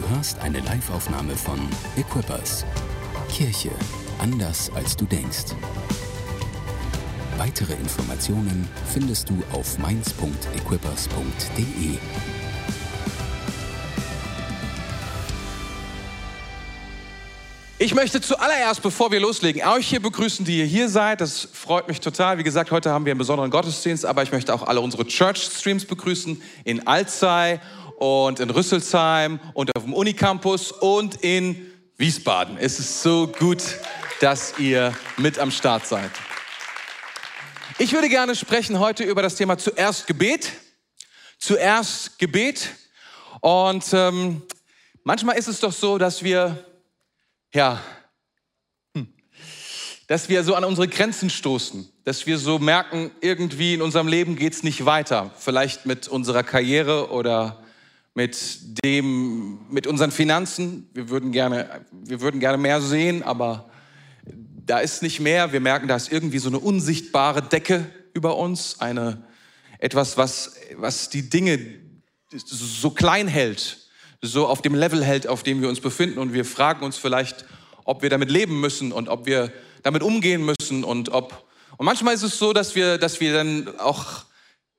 Du hörst eine Live-Aufnahme von Equippers. Kirche anders als du denkst. Weitere Informationen findest du auf mainz.equippers.de. Ich möchte zuallererst, bevor wir loslegen, euch hier begrüßen, die ihr hier seid. Das freut mich total. Wie gesagt, heute haben wir einen besonderen Gottesdienst, aber ich möchte auch alle unsere Church-Streams begrüßen in Alzey und in Rüsselsheim und auf dem Unicampus und in Wiesbaden. Es ist so gut, dass ihr mit am Start seid. Ich würde gerne sprechen heute über das Thema zuerst Gebet. Zuerst Gebet. Und ähm, manchmal ist es doch so, dass wir ja, hm. dass wir so an unsere Grenzen stoßen, dass wir so merken, irgendwie in unserem Leben geht es nicht weiter. Vielleicht mit unserer Karriere oder mit dem, mit unseren Finanzen. Wir würden gerne, wir würden gerne mehr sehen, aber da ist nicht mehr. Wir merken, da ist irgendwie so eine unsichtbare Decke über uns, eine, etwas, was, was die Dinge so klein hält, so auf dem Level hält, auf dem wir uns befinden. Und wir fragen uns vielleicht, ob wir damit leben müssen und ob wir damit umgehen müssen und ob. Und manchmal ist es so, dass wir, dass wir dann auch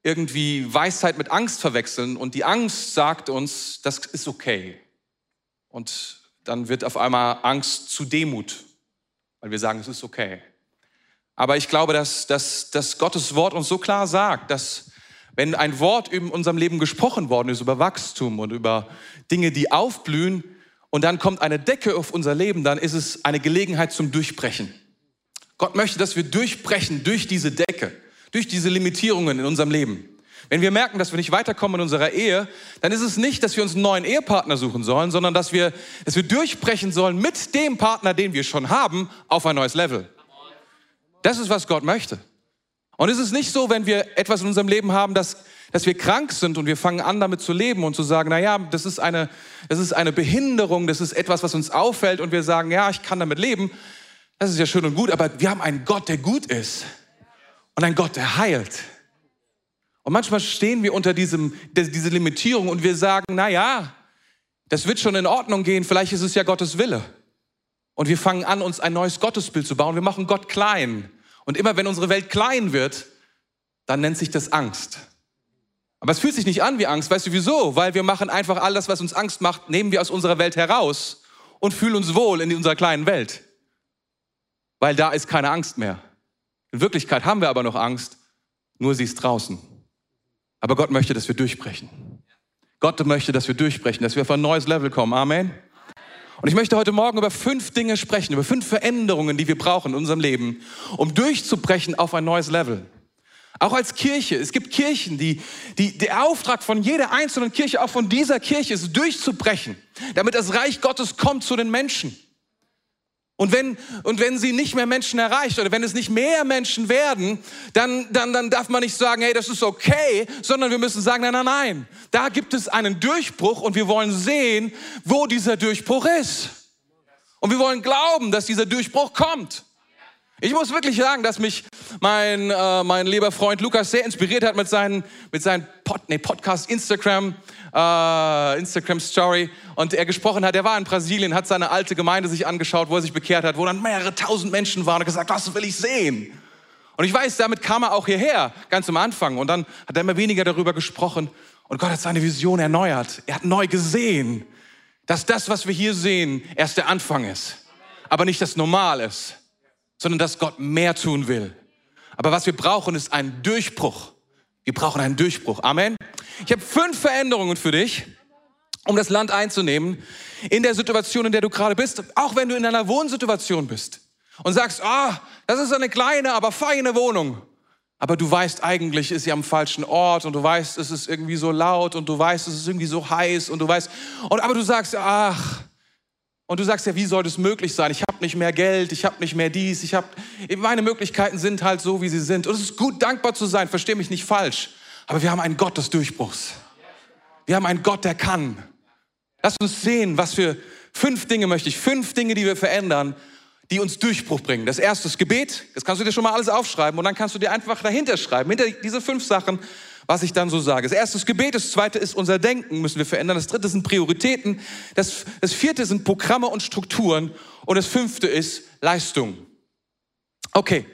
irgendwie Weisheit mit Angst verwechseln und die Angst sagt uns, das ist okay. Und dann wird auf einmal Angst zu Demut, weil wir sagen, es ist okay. Aber ich glaube, dass, dass, dass Gottes Wort uns so klar sagt, dass wenn ein Wort in unserem Leben gesprochen worden ist über Wachstum und über Dinge, die aufblühen, und dann kommt eine Decke auf unser Leben, dann ist es eine Gelegenheit zum Durchbrechen. Gott möchte, dass wir durchbrechen durch diese Decke, durch diese Limitierungen in unserem Leben. Wenn wir merken, dass wir nicht weiterkommen in unserer Ehe, dann ist es nicht, dass wir uns einen neuen Ehepartner suchen sollen, sondern dass wir, dass wir durchbrechen sollen mit dem Partner, den wir schon haben, auf ein neues Level. Das ist, was Gott möchte. Und es ist nicht so, wenn wir etwas in unserem Leben haben, dass, dass wir krank sind und wir fangen an, damit zu leben und zu sagen, na ja, das ist eine, das ist eine Behinderung, das ist etwas, was uns auffällt und wir sagen, ja, ich kann damit leben. Das ist ja schön und gut, aber wir haben einen Gott, der gut ist und einen Gott, der heilt. Und manchmal stehen wir unter diesem, diese Limitierung und wir sagen, na ja, das wird schon in Ordnung gehen, vielleicht ist es ja Gottes Wille. Und wir fangen an, uns ein neues Gottesbild zu bauen. Wir machen Gott klein. Und immer wenn unsere Welt klein wird, dann nennt sich das Angst. Aber es fühlt sich nicht an wie Angst. Weißt du wieso? Weil wir machen einfach all das, was uns Angst macht, nehmen wir aus unserer Welt heraus und fühlen uns wohl in unserer kleinen Welt. Weil da ist keine Angst mehr. In Wirklichkeit haben wir aber noch Angst, nur sie ist draußen. Aber Gott möchte, dass wir durchbrechen. Gott möchte, dass wir durchbrechen, dass wir auf ein neues Level kommen. Amen. Und ich möchte heute Morgen über fünf Dinge sprechen, über fünf Veränderungen, die wir brauchen in unserem Leben, um durchzubrechen auf ein neues Level. Auch als Kirche. Es gibt Kirchen, die, die, der Auftrag von jeder einzelnen Kirche, auch von dieser Kirche, ist durchzubrechen, damit das Reich Gottes kommt zu den Menschen. Und wenn, und wenn sie nicht mehr Menschen erreicht oder wenn es nicht mehr Menschen werden, dann, dann, dann darf man nicht sagen, hey, das ist okay, sondern wir müssen sagen, nein, nein, nein. Da gibt es einen Durchbruch und wir wollen sehen, wo dieser Durchbruch ist. Und wir wollen glauben, dass dieser Durchbruch kommt. Ich muss wirklich sagen, dass mich mein, äh, mein lieber Freund Lukas sehr inspiriert hat mit seinen, mit seinen Pod, nee, Podcast, Instagram, äh, Instagram Story und er gesprochen hat, er war in Brasilien, hat seine alte Gemeinde sich angeschaut, wo er sich bekehrt hat, wo dann mehrere tausend Menschen waren und gesagt, was will ich sehen? Und ich weiß, damit kam er auch hierher, ganz am Anfang. Und dann hat er immer weniger darüber gesprochen. Und Gott hat seine Vision erneuert. Er hat neu gesehen, dass das, was wir hier sehen, erst der Anfang ist. Aber nicht das Normal ist, sondern dass Gott mehr tun will. Aber was wir brauchen, ist ein Durchbruch. Wir brauchen einen Durchbruch. Amen. Ich habe fünf Veränderungen für dich, um das Land einzunehmen, in der Situation, in der du gerade bist, auch wenn du in einer Wohnsituation bist und sagst, ah, das ist eine kleine, aber feine Wohnung. Aber du weißt, eigentlich ist sie am falschen Ort und du weißt, es ist irgendwie so laut und du weißt, es ist irgendwie so heiß und du weißt, und aber du sagst, ach, und du sagst ja, wie soll das möglich sein? Ich habe nicht mehr Geld, ich habe nicht mehr dies, ich habe meine Möglichkeiten sind halt so, wie sie sind. Und es ist gut, dankbar zu sein. Versteh mich nicht falsch. Aber wir haben einen Gott des Durchbruchs. Wir haben einen Gott, der kann. Lass uns sehen, was für fünf Dinge möchte ich, fünf Dinge, die wir verändern, die uns Durchbruch bringen. Das erste ist Gebet. Das kannst du dir schon mal alles aufschreiben und dann kannst du dir einfach dahinter schreiben, hinter diese fünf Sachen, was ich dann so sage. Das erste ist Gebet, das zweite ist unser Denken, müssen wir verändern. Das dritte sind Prioritäten. Das, das vierte sind Programme und Strukturen. Und das fünfte ist Leistung. Okay.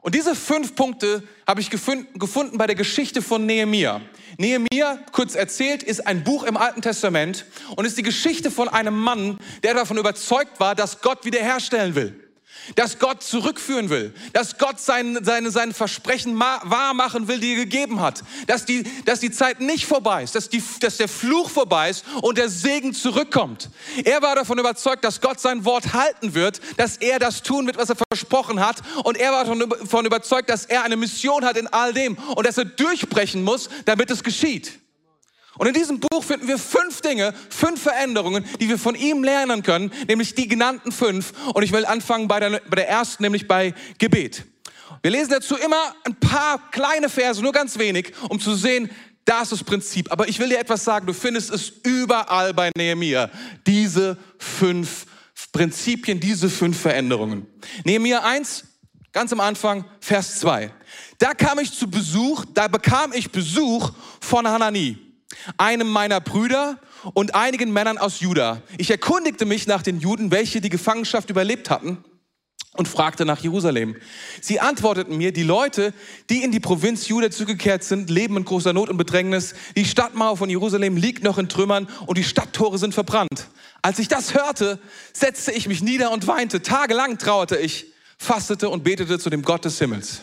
Und diese fünf Punkte habe ich gefunden, bei der Geschichte von Nehemia. Nehemia, kurz erzählt, ist ein Buch im Alten Testament und ist die Geschichte von einem Mann, der davon überzeugt war, dass Gott wiederherstellen will dass Gott zurückführen will, dass Gott sein, seine, sein Versprechen wahr machen will, die er gegeben hat, dass die, dass die Zeit nicht vorbei ist, dass, die, dass der Fluch vorbei ist und der Segen zurückkommt. Er war davon überzeugt, dass Gott sein Wort halten wird, dass er das tun wird, was er versprochen hat und er war davon überzeugt, dass er eine Mission hat in all dem und dass er durchbrechen muss, damit es geschieht. Und in diesem Buch finden wir fünf Dinge, fünf Veränderungen, die wir von ihm lernen können, nämlich die genannten fünf. Und ich will anfangen bei der, bei der ersten, nämlich bei Gebet. Wir lesen dazu immer ein paar kleine Verse, nur ganz wenig, um zu sehen, da ist das Prinzip. Aber ich will dir etwas sagen, du findest es überall bei Nehemiah. Diese fünf Prinzipien, diese fünf Veränderungen. Nehemiah 1, ganz am Anfang, Vers 2. Da kam ich zu Besuch, da bekam ich Besuch von Hanani einem meiner Brüder und einigen Männern aus Juda. Ich erkundigte mich nach den Juden, welche die Gefangenschaft überlebt hatten und fragte nach Jerusalem. Sie antworteten mir, die Leute, die in die Provinz Juda zugekehrt sind, leben in großer Not und Bedrängnis. Die Stadtmauer von Jerusalem liegt noch in Trümmern und die Stadttore sind verbrannt. Als ich das hörte, setzte ich mich nieder und weinte. Tagelang trauerte ich, fastete und betete zu dem Gott des Himmels.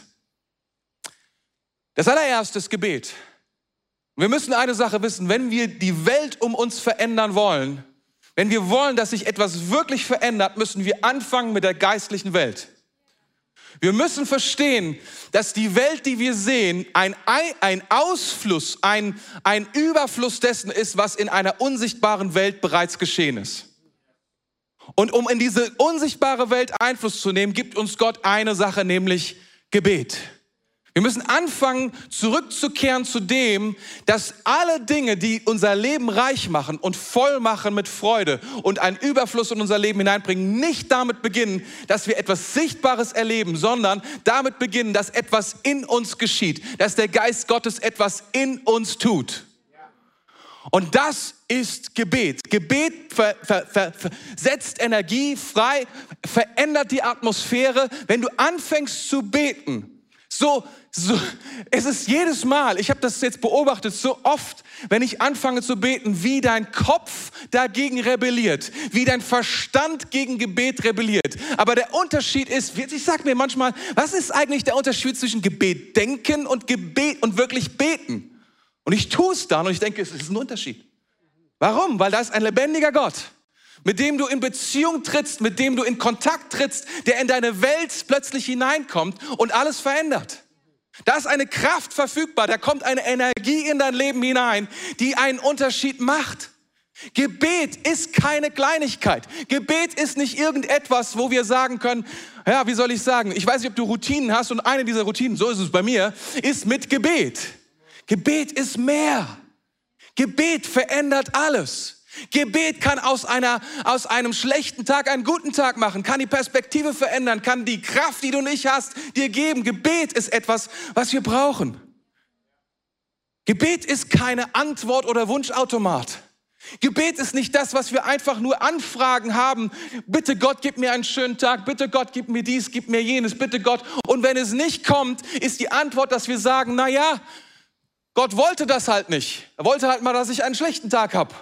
Das allererste Gebet. Wir müssen eine Sache wissen, wenn wir die Welt um uns verändern wollen, wenn wir wollen, dass sich etwas wirklich verändert, müssen wir anfangen mit der geistlichen Welt. Wir müssen verstehen, dass die Welt, die wir sehen, ein, ein Ausfluss, ein, ein Überfluss dessen ist, was in einer unsichtbaren Welt bereits geschehen ist. Und um in diese unsichtbare Welt Einfluss zu nehmen, gibt uns Gott eine Sache, nämlich Gebet. Wir müssen anfangen, zurückzukehren zu dem, dass alle Dinge, die unser Leben reich machen und voll machen mit Freude und einen Überfluss in unser Leben hineinbringen, nicht damit beginnen, dass wir etwas Sichtbares erleben, sondern damit beginnen, dass etwas in uns geschieht, dass der Geist Gottes etwas in uns tut. Und das ist Gebet. Gebet ver, ver, ver, setzt Energie frei, verändert die Atmosphäre. Wenn du anfängst zu beten, so, so, es ist jedes Mal, ich habe das jetzt beobachtet, so oft, wenn ich anfange zu beten, wie dein Kopf dagegen rebelliert, wie dein Verstand gegen Gebet rebelliert. Aber der Unterschied ist, ich sage mir manchmal, was ist eigentlich der Unterschied zwischen Gebet denken und Gebet und wirklich beten? Und ich tue es dann und ich denke, es ist ein Unterschied. Warum? Weil da ist ein lebendiger Gott mit dem du in Beziehung trittst, mit dem du in Kontakt trittst, der in deine Welt plötzlich hineinkommt und alles verändert. Da ist eine Kraft verfügbar, da kommt eine Energie in dein Leben hinein, die einen Unterschied macht. Gebet ist keine Kleinigkeit. Gebet ist nicht irgendetwas, wo wir sagen können, ja, wie soll ich sagen, ich weiß nicht, ob du Routinen hast und eine dieser Routinen, so ist es bei mir, ist mit Gebet. Gebet ist mehr. Gebet verändert alles. Gebet kann aus, einer, aus einem schlechten Tag einen guten Tag machen, kann die Perspektive verändern, kann die Kraft, die du nicht hast, dir geben. Gebet ist etwas, was wir brauchen. Gebet ist keine Antwort oder Wunschautomat. Gebet ist nicht das, was wir einfach nur Anfragen haben. Bitte Gott, gib mir einen schönen Tag. Bitte Gott, gib mir dies, gib mir jenes. Bitte Gott. Und wenn es nicht kommt, ist die Antwort, dass wir sagen, na ja, Gott wollte das halt nicht. Er wollte halt mal, dass ich einen schlechten Tag habe.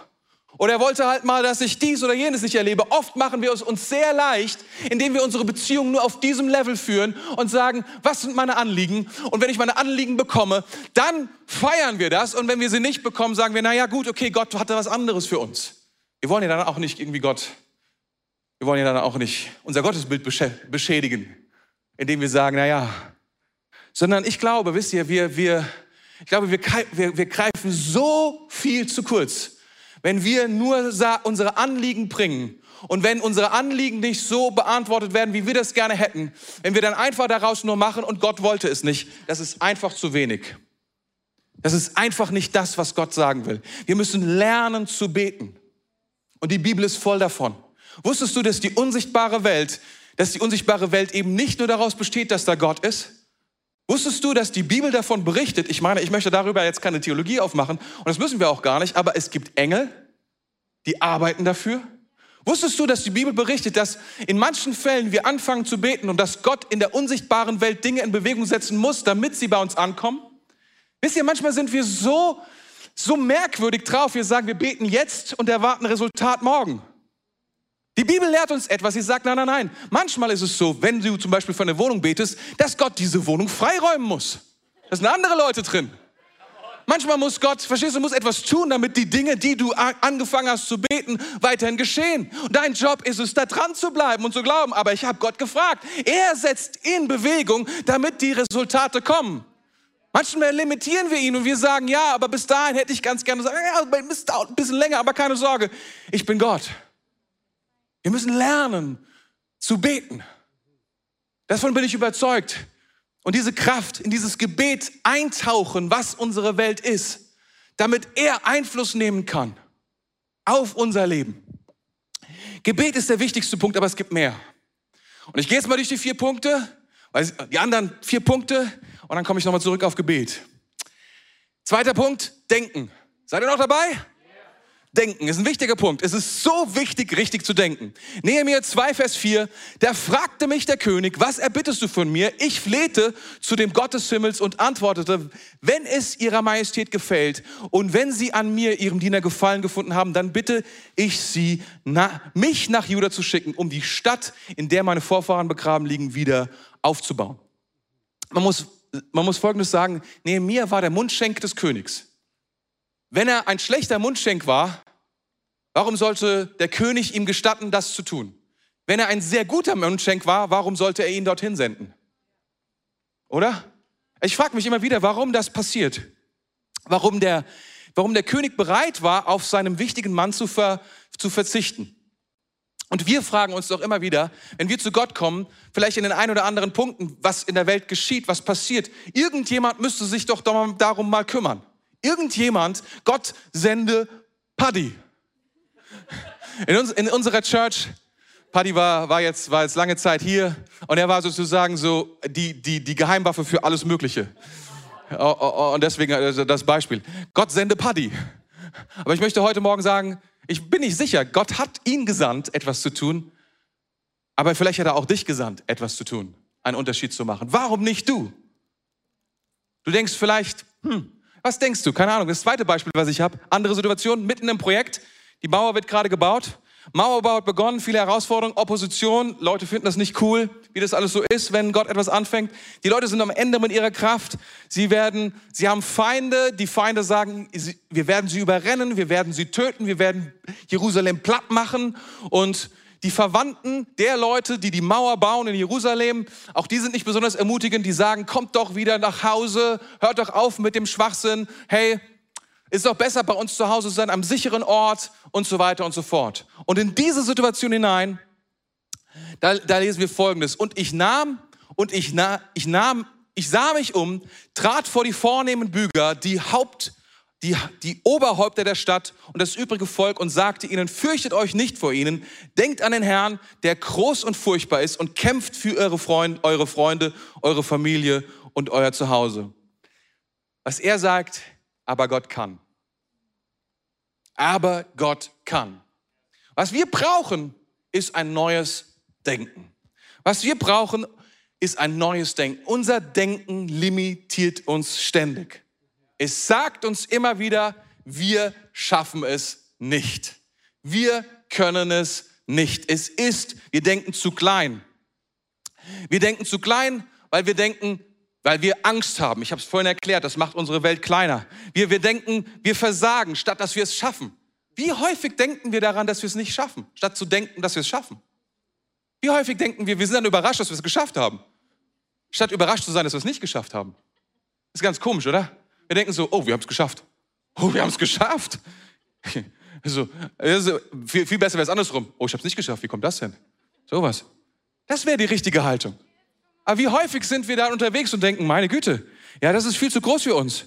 Oder er wollte halt mal, dass ich dies oder jenes nicht erlebe. Oft machen wir es uns sehr leicht, indem wir unsere Beziehung nur auf diesem Level führen und sagen, was sind meine Anliegen? Und wenn ich meine Anliegen bekomme, dann feiern wir das. Und wenn wir sie nicht bekommen, sagen wir, na ja, gut, okay, Gott hatte was anderes für uns. Wir wollen ja dann auch nicht irgendwie Gott, wir wollen ja dann auch nicht unser Gottesbild beschädigen, indem wir sagen, na ja, sondern ich glaube, wisst ihr, wir, wir, ich glaube, wir, wir, wir greifen so viel zu kurz wenn wir nur unsere Anliegen bringen und wenn unsere Anliegen nicht so beantwortet werden, wie wir das gerne hätten, wenn wir dann einfach daraus nur machen und Gott wollte es nicht, das ist einfach zu wenig. Das ist einfach nicht das, was Gott sagen will. Wir müssen lernen zu beten. Und die Bibel ist voll davon. Wusstest du, dass die unsichtbare Welt, dass die unsichtbare Welt eben nicht nur daraus besteht, dass da Gott ist? Wusstest du, dass die Bibel davon berichtet? Ich meine, ich möchte darüber jetzt keine Theologie aufmachen und das müssen wir auch gar nicht, aber es gibt Engel, die arbeiten dafür. Wusstest du, dass die Bibel berichtet, dass in manchen Fällen wir anfangen zu beten und dass Gott in der unsichtbaren Welt Dinge in Bewegung setzen muss, damit sie bei uns ankommen? Wisst ihr, manchmal sind wir so, so merkwürdig drauf. Wir sagen, wir beten jetzt und erwarten Resultat morgen. Die Bibel lehrt uns etwas. Sie sagt, nein, nein, nein. Manchmal ist es so, wenn du zum Beispiel für eine Wohnung betest, dass Gott diese Wohnung freiräumen muss. Da sind andere Leute drin. Manchmal muss Gott, verstehst du, muss etwas tun, damit die Dinge, die du angefangen hast zu beten, weiterhin geschehen. Und dein Job ist es, da dran zu bleiben und zu glauben. Aber ich habe Gott gefragt. Er setzt in Bewegung, damit die Resultate kommen. Manchmal limitieren wir ihn und wir sagen, ja, aber bis dahin hätte ich ganz gerne gesagt, ja, es dauert ein bisschen länger, aber keine Sorge, ich bin Gott. Wir müssen lernen zu beten. Davon bin ich überzeugt. Und diese Kraft in dieses Gebet eintauchen, was unsere Welt ist, damit er Einfluss nehmen kann auf unser Leben. Gebet ist der wichtigste Punkt, aber es gibt mehr. Und ich gehe jetzt mal durch die vier Punkte, weil die anderen vier Punkte, und dann komme ich nochmal zurück auf Gebet. Zweiter Punkt, denken. Seid ihr noch dabei? Denken ist ein wichtiger Punkt. Es ist so wichtig, richtig zu denken. Nehemiah 2, Vers 4. Da fragte mich der König, was erbittest du von mir? Ich flehte zu dem Gott des Himmels und antwortete, wenn es ihrer Majestät gefällt und wenn sie an mir, ihrem Diener, Gefallen gefunden haben, dann bitte ich sie, na, mich nach Juda zu schicken, um die Stadt, in der meine Vorfahren begraben liegen, wieder aufzubauen. Man muss, man muss Folgendes sagen. Nehemiah war der Mundschenk des Königs. Wenn er ein schlechter Mundschenk war, warum sollte der König ihm gestatten, das zu tun? Wenn er ein sehr guter Mundschenk war, warum sollte er ihn dorthin senden? Oder? Ich frage mich immer wieder, warum das passiert. Warum der, warum der König bereit war, auf seinem wichtigen Mann zu, ver, zu verzichten. Und wir fragen uns doch immer wieder, wenn wir zu Gott kommen, vielleicht in den ein oder anderen Punkten, was in der Welt geschieht, was passiert, irgendjemand müsste sich doch darum mal kümmern. Irgendjemand, Gott sende Paddy. In, uns, in unserer Church, Paddy war, war, jetzt, war jetzt lange Zeit hier und er war sozusagen so die, die, die Geheimwaffe für alles Mögliche. Oh, oh, oh, und deswegen also das Beispiel. Gott sende Paddy. Aber ich möchte heute Morgen sagen, ich bin nicht sicher, Gott hat ihn gesandt, etwas zu tun, aber vielleicht hat er auch dich gesandt, etwas zu tun, einen Unterschied zu machen. Warum nicht du? Du denkst vielleicht, hm, was denkst du? Keine Ahnung. Das zweite Beispiel, was ich habe. Andere Situation, mitten im Projekt. Die Mauer wird gerade gebaut. Mauerbau hat begonnen, viele Herausforderungen, Opposition. Leute finden das nicht cool, wie das alles so ist, wenn Gott etwas anfängt. Die Leute sind am Ende mit ihrer Kraft. Sie werden, sie haben Feinde. Die Feinde sagen, wir werden sie überrennen, wir werden sie töten, wir werden Jerusalem platt machen. Und die Verwandten der Leute, die die Mauer bauen in Jerusalem, auch die sind nicht besonders ermutigend. Die sagen, kommt doch wieder nach Hause, hört doch auf mit dem Schwachsinn. Hey, ist doch besser bei uns zu Hause zu sein, am sicheren Ort und so weiter und so fort. Und in diese Situation hinein, da, da lesen wir Folgendes. Und ich nahm, und ich, na, ich nahm, ich sah mich um, trat vor die vornehmen Büger, die Haupt, die, die Oberhäupter der Stadt und das übrige Volk und sagte ihnen, fürchtet euch nicht vor ihnen, denkt an den Herrn, der groß und furchtbar ist und kämpft für eure Freunde, eure Freunde, eure Familie und euer Zuhause. Was er sagt, aber Gott kann. Aber Gott kann. Was wir brauchen, ist ein neues Denken. Was wir brauchen, ist ein neues Denken. Unser Denken limitiert uns ständig. Es sagt uns immer wieder, wir schaffen es nicht. Wir können es nicht. Es ist, wir denken zu klein. Wir denken zu klein, weil wir denken, weil wir Angst haben. Ich habe es vorhin erklärt, das macht unsere Welt kleiner. Wir, wir denken, wir versagen, statt dass wir es schaffen. Wie häufig denken wir daran, dass wir es nicht schaffen, statt zu denken, dass wir es schaffen? Wie häufig denken wir, wir sind dann überrascht, dass wir es geschafft haben, statt überrascht zu sein, dass wir es nicht geschafft haben? ist ganz komisch, oder? Wir denken so, oh, wir haben es geschafft. Oh, wir haben es geschafft. So, also, viel, viel besser wäre es andersrum. Oh, ich habe es nicht geschafft. Wie kommt das denn? Sowas. Das wäre die richtige Haltung. Aber wie häufig sind wir da unterwegs und denken, meine Güte, ja, das ist viel zu groß für uns.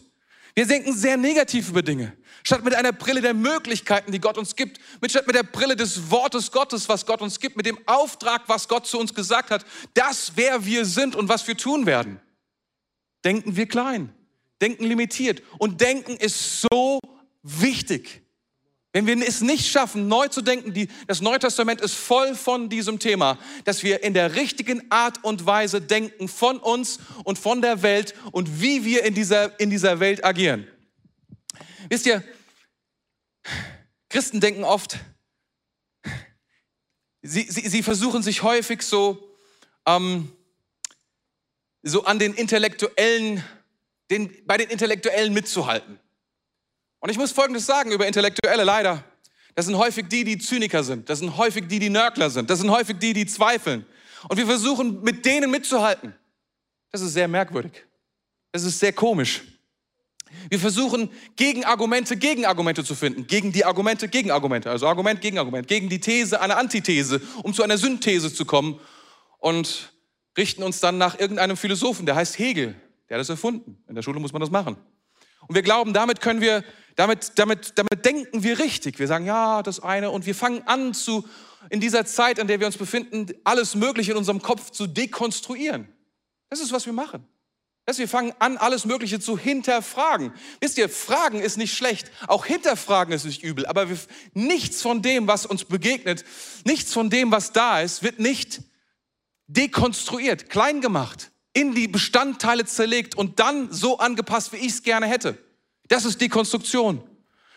Wir denken sehr negativ über Dinge. Statt mit einer Brille der Möglichkeiten, die Gott uns gibt, mit statt mit der Brille des Wortes Gottes, was Gott uns gibt, mit dem Auftrag, was Gott zu uns gesagt hat, das, wer wir sind und was wir tun werden. denken wir klein, denken limitiert. Und denken ist so wichtig. Wenn wir es nicht schaffen, neu zu denken, die, das Neue Testament ist voll von diesem Thema, dass wir in der richtigen Art und Weise denken von uns und von der Welt und wie wir in dieser, in dieser Welt agieren. Wisst ihr, Christen denken oft, sie, sie, sie versuchen sich häufig so, ähm, so an den Intellektuellen, den, bei den Intellektuellen mitzuhalten. Und ich muss Folgendes sagen über Intellektuelle leider. Das sind häufig die, die Zyniker sind. Das sind häufig die, die Nörgler sind. Das sind häufig die, die zweifeln. Und wir versuchen, mit denen mitzuhalten. Das ist sehr merkwürdig. Das ist sehr komisch. Wir versuchen, Gegenargumente, Gegenargumente zu finden. Gegen die Argumente, Gegenargumente. Also Argument, Gegenargument. Gegen die These, eine Antithese, um zu einer Synthese zu kommen. Und richten uns dann nach irgendeinem Philosophen, der heißt Hegel. Der hat das erfunden. In der Schule muss man das machen. Und wir glauben, damit können wir damit, damit, damit denken wir richtig. Wir sagen, ja, das eine. Und wir fangen an zu, in dieser Zeit, in der wir uns befinden, alles Mögliche in unserem Kopf zu dekonstruieren. Das ist, was wir machen. Dass wir fangen an, alles Mögliche zu hinterfragen. Wisst ihr, Fragen ist nicht schlecht, auch hinterfragen ist nicht übel, aber wir, nichts von dem, was uns begegnet, nichts von dem, was da ist, wird nicht dekonstruiert, klein gemacht, in die Bestandteile zerlegt und dann so angepasst, wie ich es gerne hätte. Das ist Dekonstruktion.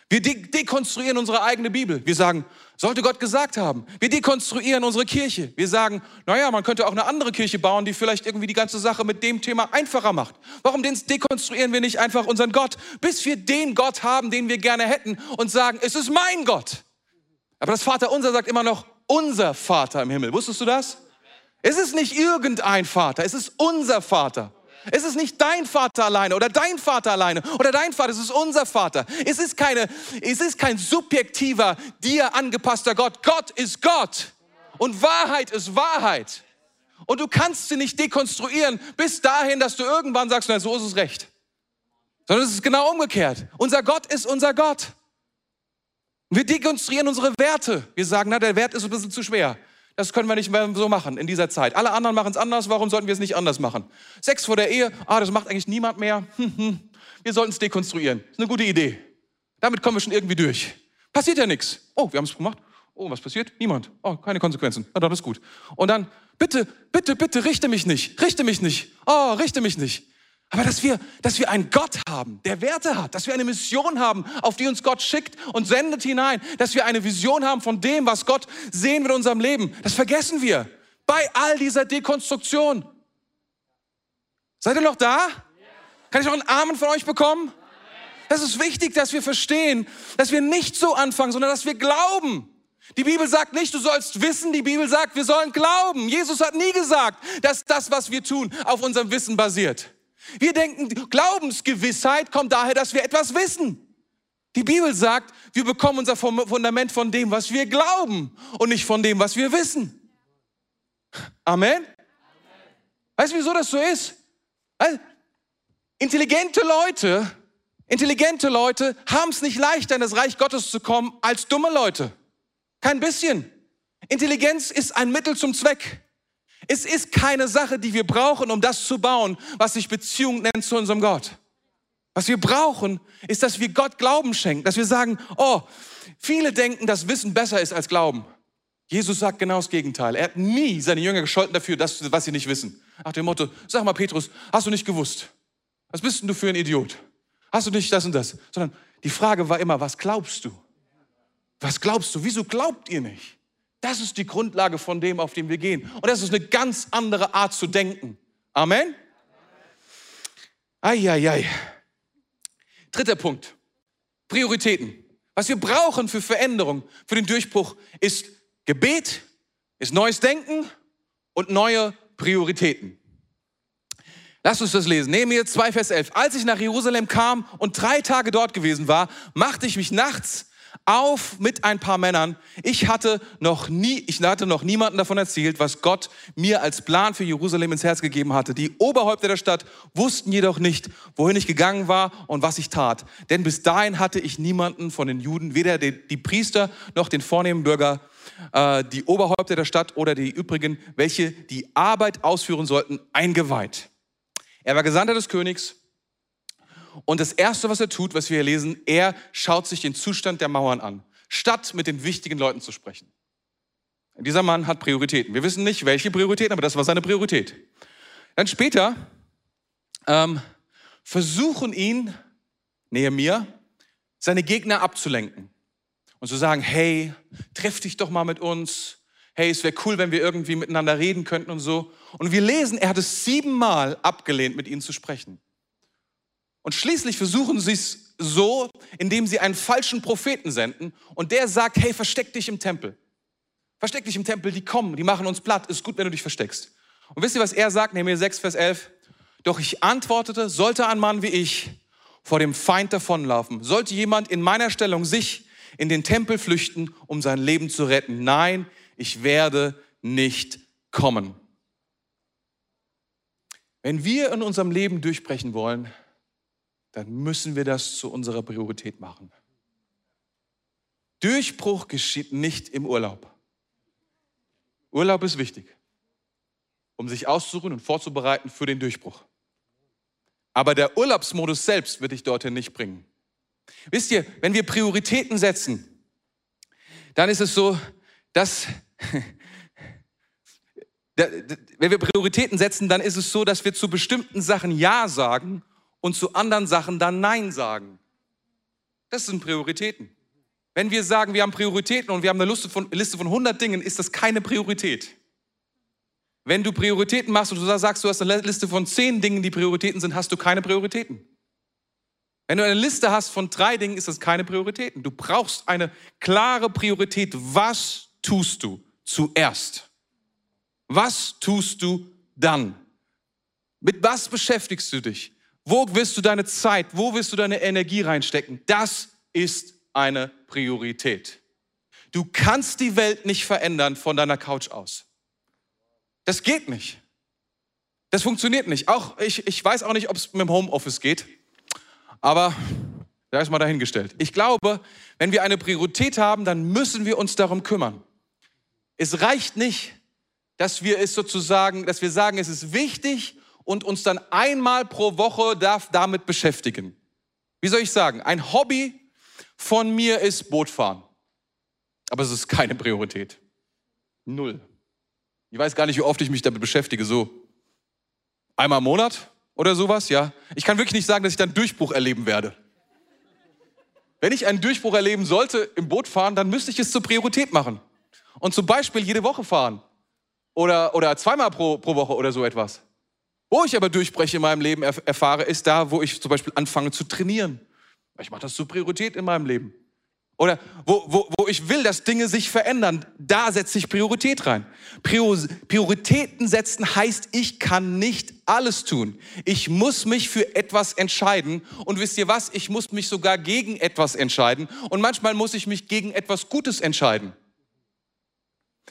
Wir de dekonstruieren unsere eigene Bibel. Wir sagen, sollte Gott gesagt haben. Wir dekonstruieren unsere Kirche. Wir sagen, naja, man könnte auch eine andere Kirche bauen, die vielleicht irgendwie die ganze Sache mit dem Thema einfacher macht. Warum dekonstruieren wir nicht einfach unseren Gott, bis wir den Gott haben, den wir gerne hätten und sagen, es ist mein Gott. Aber das Vaterunser sagt immer noch, unser Vater im Himmel. Wusstest du das? Es ist nicht irgendein Vater, es ist unser Vater. Es ist nicht dein Vater alleine oder dein Vater alleine oder dein Vater, es ist unser Vater. Es ist, keine, es ist kein subjektiver, dir angepasster Gott. Gott ist Gott und Wahrheit ist Wahrheit. Und du kannst sie nicht dekonstruieren bis dahin, dass du irgendwann sagst, na, so ist es recht. Sondern es ist genau umgekehrt. Unser Gott ist unser Gott. Wir dekonstruieren unsere Werte. Wir sagen, na, der Wert ist ein bisschen zu schwer. Das können wir nicht mehr so machen in dieser Zeit. Alle anderen machen es anders, warum sollten wir es nicht anders machen? Sex vor der Ehe, ah, das macht eigentlich niemand mehr. Hm, hm. Wir sollten es dekonstruieren. Das ist eine gute Idee. Damit kommen wir schon irgendwie durch. Passiert ja nichts. Oh, wir haben es gemacht. Oh, was passiert? Niemand. Oh, keine Konsequenzen. Na, dann ist gut. Und dann, bitte, bitte, bitte, richte mich nicht. Richte mich nicht. Oh, richte mich nicht. Aber dass wir, dass wir einen Gott haben, der Werte hat, dass wir eine Mission haben, auf die uns Gott schickt und sendet hinein, dass wir eine Vision haben von dem, was Gott sehen will in unserem Leben, das vergessen wir bei all dieser Dekonstruktion. Seid ihr noch da? Kann ich noch einen Amen von euch bekommen? Das ist wichtig, dass wir verstehen, dass wir nicht so anfangen, sondern dass wir glauben. Die Bibel sagt nicht, du sollst wissen, die Bibel sagt, wir sollen glauben. Jesus hat nie gesagt, dass das, was wir tun, auf unserem Wissen basiert. Wir denken, Glaubensgewissheit kommt daher, dass wir etwas wissen. Die Bibel sagt, wir bekommen unser Fundament von dem, was wir glauben und nicht von dem, was wir wissen. Amen. Weißt du, wieso das so ist? Weil intelligente Leute, intelligente Leute haben es nicht leichter, in das Reich Gottes zu kommen, als dumme Leute. Kein bisschen. Intelligenz ist ein Mittel zum Zweck. Es ist keine Sache, die wir brauchen, um das zu bauen, was sich Beziehung nennt zu unserem Gott. Was wir brauchen, ist, dass wir Gott Glauben schenken, dass wir sagen, oh, viele denken, dass Wissen besser ist als Glauben. Jesus sagt genau das Gegenteil. Er hat nie seine Jünger gescholten dafür, das, was sie nicht wissen. Nach dem Motto, sag mal Petrus, hast du nicht gewusst? Was bist denn du für ein Idiot? Hast du nicht das und das? Sondern die Frage war immer, was glaubst du? Was glaubst du? Wieso glaubt ihr nicht? Das ist die Grundlage von dem, auf dem wir gehen. Und das ist eine ganz andere Art zu denken. Amen? Eieiei. Dritter Punkt. Prioritäten. Was wir brauchen für Veränderung, für den Durchbruch, ist Gebet, ist neues Denken und neue Prioritäten. Lass uns das lesen. Jetzt 2, Vers 11. Als ich nach Jerusalem kam und drei Tage dort gewesen war, machte ich mich nachts auf mit ein paar Männern. Ich hatte noch nie, ich hatte noch niemanden davon erzählt, was Gott mir als Plan für Jerusalem ins Herz gegeben hatte. Die Oberhäupter der Stadt wussten jedoch nicht, wohin ich gegangen war und was ich tat. Denn bis dahin hatte ich niemanden von den Juden, weder die, die Priester noch den vornehmen Bürger, äh, die Oberhäupter der Stadt oder die übrigen, welche die Arbeit ausführen sollten, eingeweiht. Er war Gesandter des Königs. Und das Erste, was er tut, was wir hier lesen, er schaut sich den Zustand der Mauern an, statt mit den wichtigen Leuten zu sprechen. Dieser Mann hat Prioritäten. Wir wissen nicht, welche Prioritäten, aber das war seine Priorität. Dann später ähm, versuchen ihn, Nehemiah, seine Gegner abzulenken und zu sagen, hey, treff dich doch mal mit uns. Hey, es wäre cool, wenn wir irgendwie miteinander reden könnten und so. Und wir lesen, er hat es siebenmal abgelehnt, mit ihnen zu sprechen. Und schließlich versuchen sie es so, indem sie einen falschen Propheten senden und der sagt, hey, versteck dich im Tempel. Versteck dich im Tempel, die kommen, die machen uns platt. Ist gut, wenn du dich versteckst. Und wisst ihr, was er sagt? Nehemiah 6, Vers 11. Doch ich antwortete, sollte ein Mann wie ich vor dem Feind davonlaufen, sollte jemand in meiner Stellung sich in den Tempel flüchten, um sein Leben zu retten. Nein, ich werde nicht kommen. Wenn wir in unserem Leben durchbrechen wollen, dann müssen wir das zu unserer Priorität machen. Durchbruch geschieht nicht im Urlaub. Urlaub ist wichtig, um sich auszuruhen und vorzubereiten für den Durchbruch. Aber der Urlaubsmodus selbst wird dich dorthin nicht bringen. Wisst ihr, wenn wir Prioritäten setzen, dann ist es so, dass wenn wir Prioritäten setzen, dann ist es so, dass wir zu bestimmten Sachen Ja sagen und zu anderen Sachen dann Nein sagen. Das sind Prioritäten. Wenn wir sagen, wir haben Prioritäten und wir haben eine Liste von, Liste von 100 Dingen, ist das keine Priorität. Wenn du Prioritäten machst und du sagst, du hast eine Liste von 10 Dingen, die Prioritäten sind, hast du keine Prioritäten. Wenn du eine Liste hast von drei Dingen, ist das keine Prioritäten. Du brauchst eine klare Priorität. Was tust du zuerst? Was tust du dann? Mit was beschäftigst du dich? Wo wirst du deine Zeit, wo wirst du deine Energie reinstecken? Das ist eine Priorität. Du kannst die Welt nicht verändern von deiner Couch aus. Das geht nicht. Das funktioniert nicht. Auch ich, ich weiß auch nicht, ob es mit dem Homeoffice geht. Aber da ist mal dahingestellt. Ich glaube, wenn wir eine Priorität haben, dann müssen wir uns darum kümmern. Es reicht nicht, dass wir es sozusagen, dass wir sagen, es ist wichtig und uns dann einmal pro Woche darf damit beschäftigen. Wie soll ich sagen? Ein Hobby von mir ist Bootfahren. Aber es ist keine Priorität. Null. Ich weiß gar nicht, wie oft ich mich damit beschäftige. So einmal im Monat? oder sowas, ja. Ich kann wirklich nicht sagen, dass ich dann Durchbruch erleben werde. Wenn ich einen Durchbruch erleben sollte im Boot fahren, dann müsste ich es zur Priorität machen. Und zum Beispiel jede Woche fahren. Oder, oder zweimal pro, pro Woche oder so etwas. Wo ich aber Durchbreche in meinem Leben erfahre, ist da, wo ich zum Beispiel anfange zu trainieren. Ich mache das zur Priorität in meinem Leben. Oder wo, wo, wo ich will, dass Dinge sich verändern, da setze ich Priorität rein. Prioritäten setzen heißt, ich kann nicht alles tun. Ich muss mich für etwas entscheiden. Und wisst ihr was? Ich muss mich sogar gegen etwas entscheiden. Und manchmal muss ich mich gegen etwas Gutes entscheiden.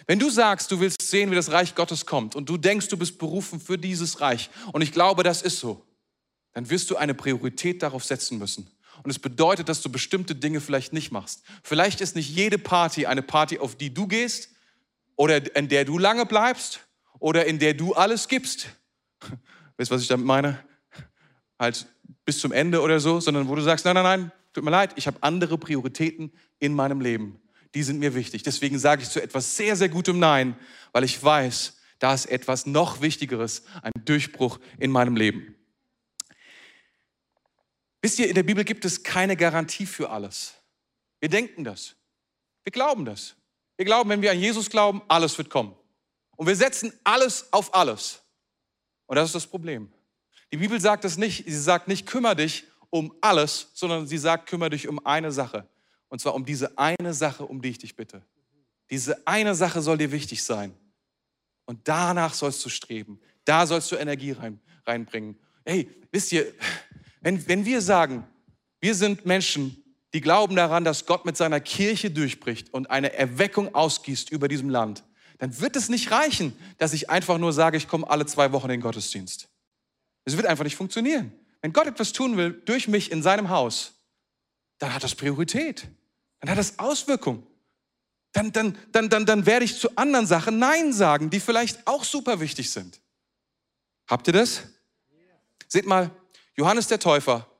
Wenn du sagst, du willst sehen, wie das Reich Gottes kommt und du denkst, du bist berufen für dieses Reich, und ich glaube, das ist so, dann wirst du eine Priorität darauf setzen müssen. Und es bedeutet, dass du bestimmte Dinge vielleicht nicht machst. Vielleicht ist nicht jede Party eine Party, auf die du gehst oder in der du lange bleibst oder in der du alles gibst. Weißt du, was ich damit meine? Halt bis zum Ende oder so, sondern wo du sagst, nein, nein, nein, tut mir leid, ich habe andere Prioritäten in meinem Leben. Die sind mir wichtig. Deswegen sage ich zu etwas sehr, sehr gutem Nein, weil ich weiß, da ist etwas noch Wichtigeres, ein Durchbruch in meinem Leben. Wisst ihr, in der Bibel gibt es keine Garantie für alles. Wir denken das. Wir glauben das. Wir glauben, wenn wir an Jesus glauben, alles wird kommen. Und wir setzen alles auf alles. Und das ist das Problem. Die Bibel sagt das nicht. Sie sagt nicht, kümmere dich um alles, sondern sie sagt, kümmere dich um eine Sache. Und zwar um diese eine Sache, um die ich dich bitte. Diese eine Sache soll dir wichtig sein. Und danach sollst du streben. Da sollst du Energie rein, reinbringen. Hey, wisst ihr, wenn, wenn wir sagen, wir sind Menschen, die glauben daran, dass Gott mit seiner Kirche durchbricht und eine Erweckung ausgießt über diesem Land, dann wird es nicht reichen, dass ich einfach nur sage, ich komme alle zwei Wochen in den Gottesdienst. Es wird einfach nicht funktionieren. Wenn Gott etwas tun will durch mich in seinem Haus, dann hat das Priorität. Dann hat das Auswirkungen. Dann, dann, dann, dann, dann werde ich zu anderen Sachen Nein sagen, die vielleicht auch super wichtig sind. Habt ihr das? Seht mal, Johannes der Täufer.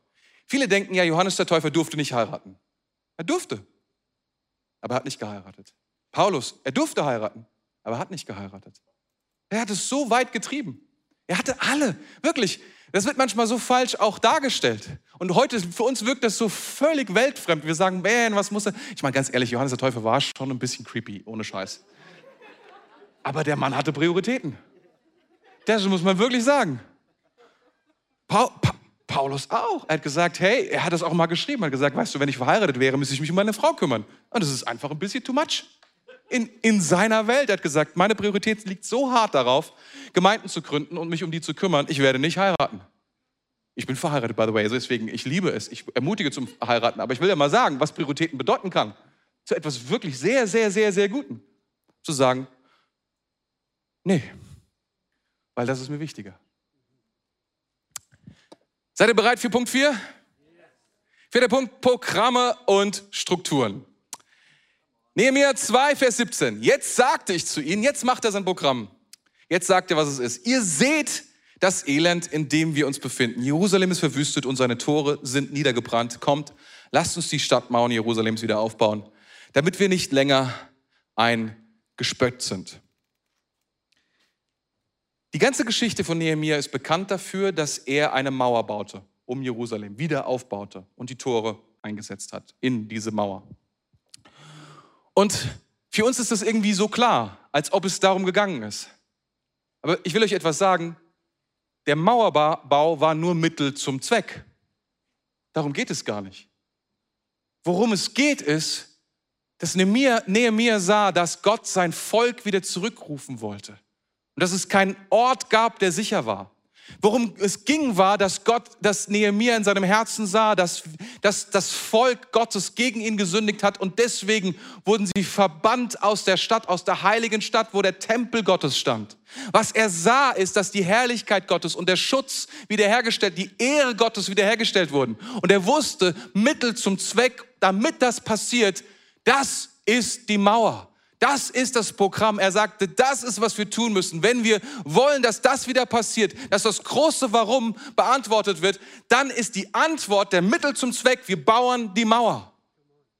Viele denken ja, Johannes der Täufer durfte nicht heiraten. Er durfte, aber er hat nicht geheiratet. Paulus, er durfte heiraten, aber er hat nicht geheiratet. Er hat es so weit getrieben. Er hatte alle, wirklich. Das wird manchmal so falsch auch dargestellt. Und heute, für uns wirkt das so völlig weltfremd. Wir sagen, man, was muss er? Ich meine, ganz ehrlich, Johannes der Täufer war schon ein bisschen creepy, ohne Scheiß. Aber der Mann hatte Prioritäten. Das muss man wirklich sagen. Pa pa Paulus auch. Er hat gesagt, hey, er hat das auch mal geschrieben. Er hat gesagt, weißt du, wenn ich verheiratet wäre, müsste ich mich um meine Frau kümmern. Und das ist einfach ein bisschen too much. In, in seiner Welt. Er hat gesagt, meine Priorität liegt so hart darauf, Gemeinden zu gründen und mich um die zu kümmern. Ich werde nicht heiraten. Ich bin verheiratet, by the way, also deswegen, ich liebe es. Ich ermutige zum Heiraten. Aber ich will ja mal sagen, was Prioritäten bedeuten kann. Zu etwas wirklich sehr, sehr, sehr, sehr Guten. Zu sagen, nee, weil das ist mir wichtiger. Seid ihr bereit für Punkt 4? Vierter Punkt, Programme und Strukturen. Nehemiah 2, Vers 17. Jetzt sagte ich zu ihnen, jetzt macht er sein Programm. Jetzt sagt er, was es ist. Ihr seht das Elend, in dem wir uns befinden. Jerusalem ist verwüstet und seine Tore sind niedergebrannt. Kommt, lasst uns die Stadtmauern Jerusalems wieder aufbauen, damit wir nicht länger ein Gespött sind. Die ganze Geschichte von Nehemia ist bekannt dafür, dass er eine Mauer baute um Jerusalem, wieder aufbaute und die Tore eingesetzt hat in diese Mauer. Und für uns ist das irgendwie so klar, als ob es darum gegangen ist. Aber ich will euch etwas sagen, der Mauerbau war nur Mittel zum Zweck. Darum geht es gar nicht. Worum es geht ist, dass Nehemia sah, dass Gott sein Volk wieder zurückrufen wollte. Und dass es keinen Ort gab, der sicher war. Worum es ging, war, dass Gott, dass Nehemiah in seinem Herzen sah, dass, dass das Volk Gottes gegen ihn gesündigt hat und deswegen wurden sie verbannt aus der Stadt, aus der heiligen Stadt, wo der Tempel Gottes stand. Was er sah, ist, dass die Herrlichkeit Gottes und der Schutz wiederhergestellt, die Ehre Gottes wiederhergestellt wurden. Und er wusste, Mittel zum Zweck, damit das passiert, das ist die Mauer. Das ist das Programm. Er sagte, das ist, was wir tun müssen. Wenn wir wollen, dass das wieder passiert, dass das große Warum beantwortet wird, dann ist die Antwort der Mittel zum Zweck, wir bauen die Mauer.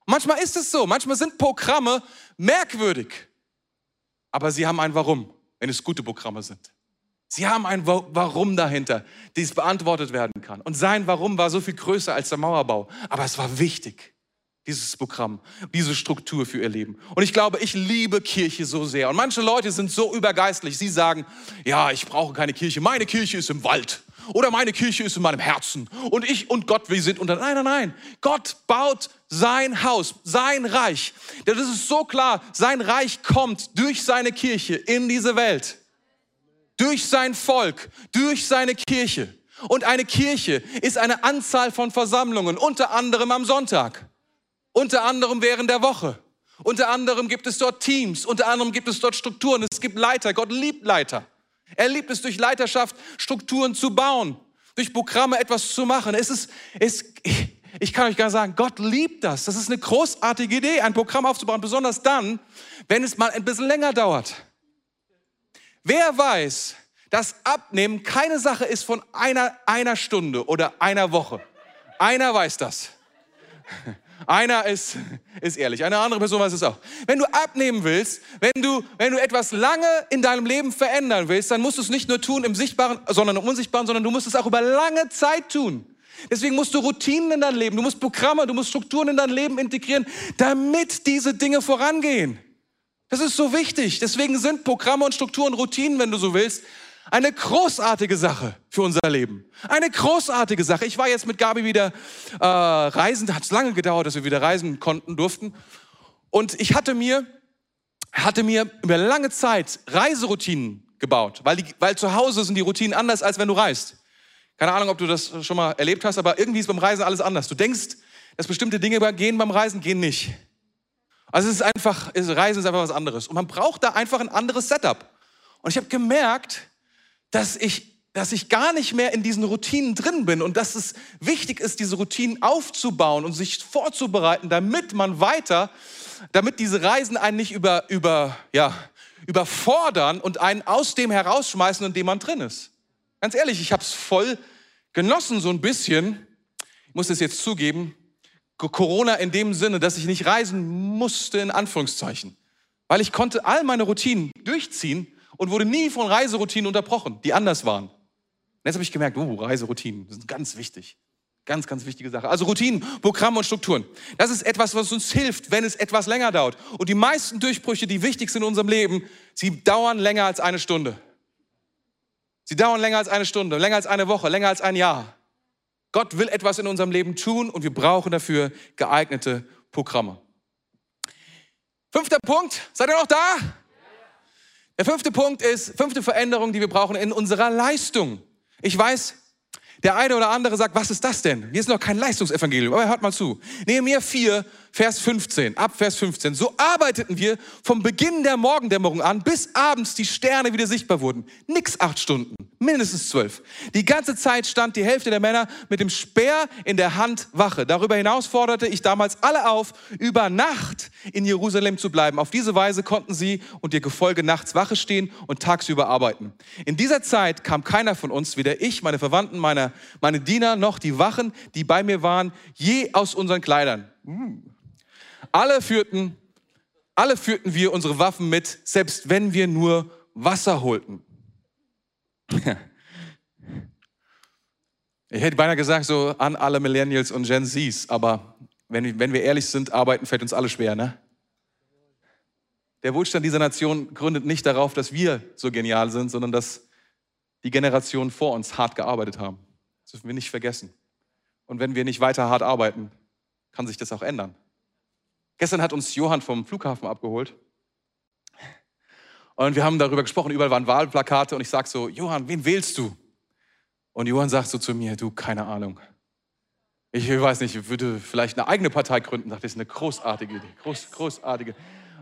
Manchmal ist es so, manchmal sind Programme merkwürdig, aber sie haben ein Warum, wenn es gute Programme sind. Sie haben ein Warum dahinter, das beantwortet werden kann. Und sein Warum war so viel größer als der Mauerbau, aber es war wichtig dieses Programm, diese Struktur für ihr Leben. Und ich glaube, ich liebe Kirche so sehr. Und manche Leute sind so übergeistlich. Sie sagen, ja, ich brauche keine Kirche. Meine Kirche ist im Wald. Oder meine Kirche ist in meinem Herzen. Und ich und Gott, wir sind unter. Nein, nein, nein. Gott baut sein Haus, sein Reich. Das ist so klar. Sein Reich kommt durch seine Kirche in diese Welt. Durch sein Volk, durch seine Kirche. Und eine Kirche ist eine Anzahl von Versammlungen, unter anderem am Sonntag. Unter anderem während der Woche. Unter anderem gibt es dort Teams. Unter anderem gibt es dort Strukturen. Es gibt Leiter. Gott liebt Leiter. Er liebt es durch Leiterschaft, Strukturen zu bauen, durch Programme etwas zu machen. Es ist, es, ich kann euch gar sagen, Gott liebt das. Das ist eine großartige Idee, ein Programm aufzubauen, besonders dann, wenn es mal ein bisschen länger dauert. Wer weiß, dass Abnehmen keine Sache ist von einer, einer Stunde oder einer Woche. Einer weiß das. Einer ist, ist ehrlich, eine andere Person weiß es auch. Wenn du abnehmen willst, wenn du, wenn du etwas lange in deinem Leben verändern willst, dann musst du es nicht nur tun im Sichtbaren, sondern im Unsichtbaren, sondern du musst es auch über lange Zeit tun. Deswegen musst du Routinen in dein Leben, du musst Programme, du musst Strukturen in dein Leben integrieren, damit diese Dinge vorangehen. Das ist so wichtig. Deswegen sind Programme und Strukturen, Routinen, wenn du so willst, eine großartige Sache für unser Leben. Eine großartige Sache. Ich war jetzt mit Gabi wieder äh, reisen. Hat es lange gedauert, dass wir wieder reisen konnten, durften. Und ich hatte mir, hatte mir über lange Zeit Reiseroutinen gebaut, weil, die, weil zu Hause sind die Routinen anders, als wenn du reist. Keine Ahnung, ob du das schon mal erlebt hast, aber irgendwie ist beim Reisen alles anders. Du denkst, dass bestimmte Dinge gehen beim Reisen, gehen nicht. Also es ist einfach, Reisen ist einfach was anderes. Und man braucht da einfach ein anderes Setup. Und ich habe gemerkt, dass ich, dass ich gar nicht mehr in diesen Routinen drin bin und dass es wichtig ist, diese Routinen aufzubauen und sich vorzubereiten, damit man weiter, damit diese Reisen einen nicht über, über, ja, überfordern und einen aus dem herausschmeißen, in dem man drin ist. Ganz ehrlich, ich habe es voll genossen so ein bisschen, ich muss es jetzt zugeben, Corona in dem Sinne, dass ich nicht reisen musste, in Anführungszeichen. Weil ich konnte all meine Routinen durchziehen und wurde nie von Reiseroutinen unterbrochen, die anders waren. Und jetzt habe ich gemerkt, oh, Reiseroutinen sind ganz wichtig. Ganz, ganz wichtige Sache. Also Routinen, Programme und Strukturen. Das ist etwas, was uns hilft, wenn es etwas länger dauert. Und die meisten Durchbrüche, die wichtig sind in unserem Leben, sie dauern länger als eine Stunde. Sie dauern länger als eine Stunde, länger als eine Woche, länger als ein Jahr. Gott will etwas in unserem Leben tun und wir brauchen dafür geeignete Programme. Fünfter Punkt, seid ihr noch da? Der fünfte Punkt ist, fünfte Veränderung, die wir brauchen in unserer Leistung. Ich weiß, der eine oder andere sagt, was ist das denn? Hier ist noch kein Leistungsevangelium, aber hört mal zu. Nehemiah 4, Vers 15, ab Vers 15. So arbeiteten wir vom Beginn der Morgendämmerung an, bis abends die Sterne wieder sichtbar wurden. Nix acht Stunden, mindestens zwölf. Die ganze Zeit stand die Hälfte der Männer mit dem Speer in der Hand Wache. Darüber hinaus forderte ich damals alle auf, über Nacht in Jerusalem zu bleiben. Auf diese Weise konnten sie und ihr Gefolge nachts Wache stehen und tagsüber arbeiten. In dieser Zeit kam keiner von uns, weder ich, meine Verwandten, meine, meine Diener, noch die Wachen, die bei mir waren, je aus unseren Kleidern. Hm. Alle führten, alle führten wir unsere Waffen mit, selbst wenn wir nur Wasser holten. Ich hätte beinahe gesagt, so an alle Millennials und Gen Zs, aber wenn, wenn wir ehrlich sind, arbeiten fällt uns alle schwer, ne? Der Wohlstand dieser Nation gründet nicht darauf, dass wir so genial sind, sondern dass die Generationen vor uns hart gearbeitet haben. Das dürfen wir nicht vergessen. Und wenn wir nicht weiter hart arbeiten, kann sich das auch ändern. Gestern hat uns Johann vom Flughafen abgeholt. Und wir haben darüber gesprochen, überall waren Wahlplakate und ich sage so, Johann, wen wählst du? Und Johann sagt so zu mir, du, keine Ahnung. Ich weiß nicht, ich würde vielleicht eine eigene Partei gründen. Das ist eine großartige Idee, groß, großartige.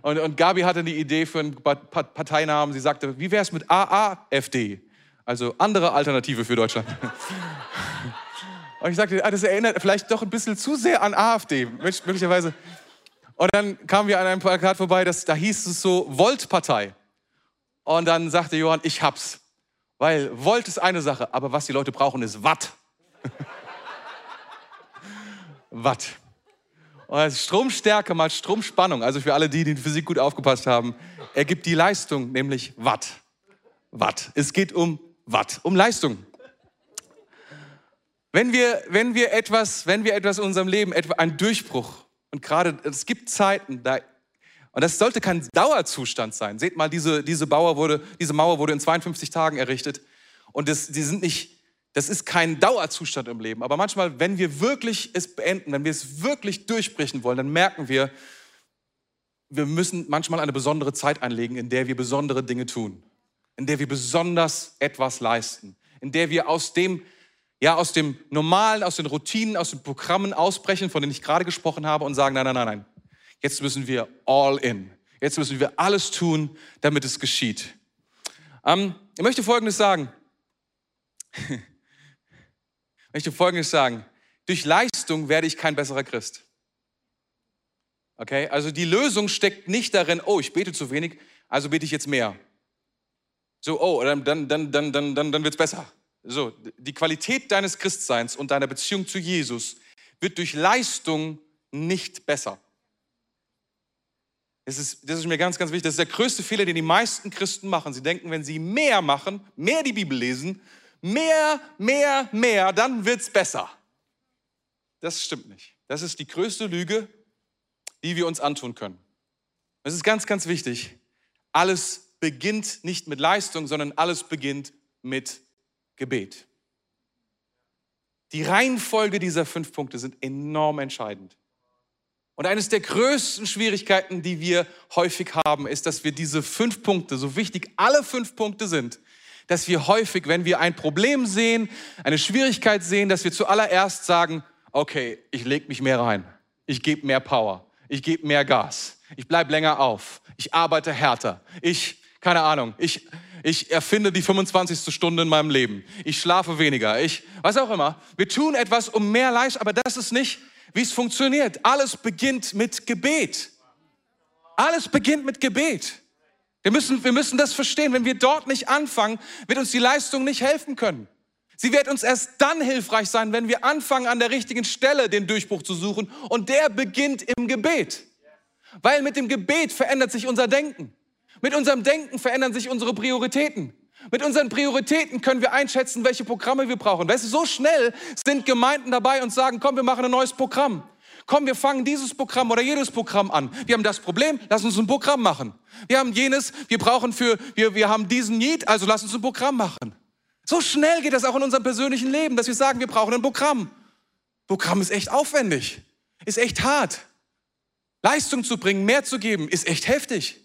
Und, und Gabi hatte eine Idee für einen Parteinamen. Sie sagte, wie wäre es mit AAFD? Also andere Alternative für Deutschland. Und ich sagte, ah, das erinnert vielleicht doch ein bisschen zu sehr an AfD, möglicherweise. Und dann kamen wir an einem Plakat vorbei, das, da hieß es so Volt-Partei. Und dann sagte Johann, ich hab's. Weil Volt ist eine Sache, aber was die Leute brauchen, ist Watt. Watt. Und Stromstärke mal Stromspannung, also für alle die, die in Physik gut aufgepasst haben, ergibt die Leistung, nämlich Watt. Watt. Es geht um Watt, um Leistung. Wenn wir, wenn wir etwas, wenn wir etwas in unserem Leben, etwa einen Durchbruch, und gerade, es gibt Zeiten, da, und das sollte kein Dauerzustand sein. Seht mal, diese, diese, Bauer wurde, diese Mauer wurde in 52 Tagen errichtet. Und das, die sind nicht, das ist kein Dauerzustand im Leben. Aber manchmal, wenn wir wirklich es beenden, wenn wir es wirklich durchbrechen wollen, dann merken wir, wir müssen manchmal eine besondere Zeit einlegen, in der wir besondere Dinge tun, in der wir besonders etwas leisten, in der wir aus dem ja, aus dem Normalen, aus den Routinen, aus den Programmen ausbrechen, von denen ich gerade gesprochen habe und sagen, nein, nein, nein, nein. Jetzt müssen wir all in. Jetzt müssen wir alles tun, damit es geschieht. Ähm, ich möchte Folgendes sagen. ich möchte Folgendes sagen. Durch Leistung werde ich kein besserer Christ. Okay? Also die Lösung steckt nicht darin, oh, ich bete zu wenig, also bete ich jetzt mehr. So, oh, dann, dann, dann, dann, dann, dann, dann wird es besser. So, die Qualität deines Christseins und deiner Beziehung zu Jesus wird durch Leistung nicht besser. Das ist, das ist mir ganz, ganz wichtig. Das ist der größte Fehler, den die meisten Christen machen. Sie denken, wenn sie mehr machen, mehr die Bibel lesen, mehr, mehr, mehr, dann wird es besser. Das stimmt nicht. Das ist die größte Lüge, die wir uns antun können. Es ist ganz, ganz wichtig. Alles beginnt nicht mit Leistung, sondern alles beginnt mit Gebet. Die Reihenfolge dieser fünf Punkte sind enorm entscheidend. Und eines der größten Schwierigkeiten, die wir häufig haben, ist, dass wir diese fünf Punkte, so wichtig alle fünf Punkte sind, dass wir häufig, wenn wir ein Problem sehen, eine Schwierigkeit sehen, dass wir zuallererst sagen, okay, ich lege mich mehr rein, ich gebe mehr Power, ich gebe mehr Gas, ich bleibe länger auf, ich arbeite härter, ich, keine Ahnung, ich, ich erfinde die 25. Stunde in meinem Leben. Ich schlafe weniger. Ich, was auch immer. Wir tun etwas um mehr Leistung, aber das ist nicht, wie es funktioniert. Alles beginnt mit Gebet. Alles beginnt mit Gebet. Wir müssen, wir müssen das verstehen. Wenn wir dort nicht anfangen, wird uns die Leistung nicht helfen können. Sie wird uns erst dann hilfreich sein, wenn wir anfangen, an der richtigen Stelle den Durchbruch zu suchen. Und der beginnt im Gebet. Weil mit dem Gebet verändert sich unser Denken. Mit unserem Denken verändern sich unsere Prioritäten. Mit unseren Prioritäten können wir einschätzen, welche Programme wir brauchen. Weißt du, so schnell sind Gemeinden dabei und sagen, komm, wir machen ein neues Programm. Komm, wir fangen dieses Programm oder jedes Programm an. Wir haben das Problem, lass uns ein Programm machen. Wir haben jenes, wir brauchen für, wir, wir haben diesen Need, also lass uns ein Programm machen. So schnell geht das auch in unserem persönlichen Leben, dass wir sagen, wir brauchen ein Programm. Programm ist echt aufwendig, ist echt hart. Leistung zu bringen, mehr zu geben, ist echt heftig.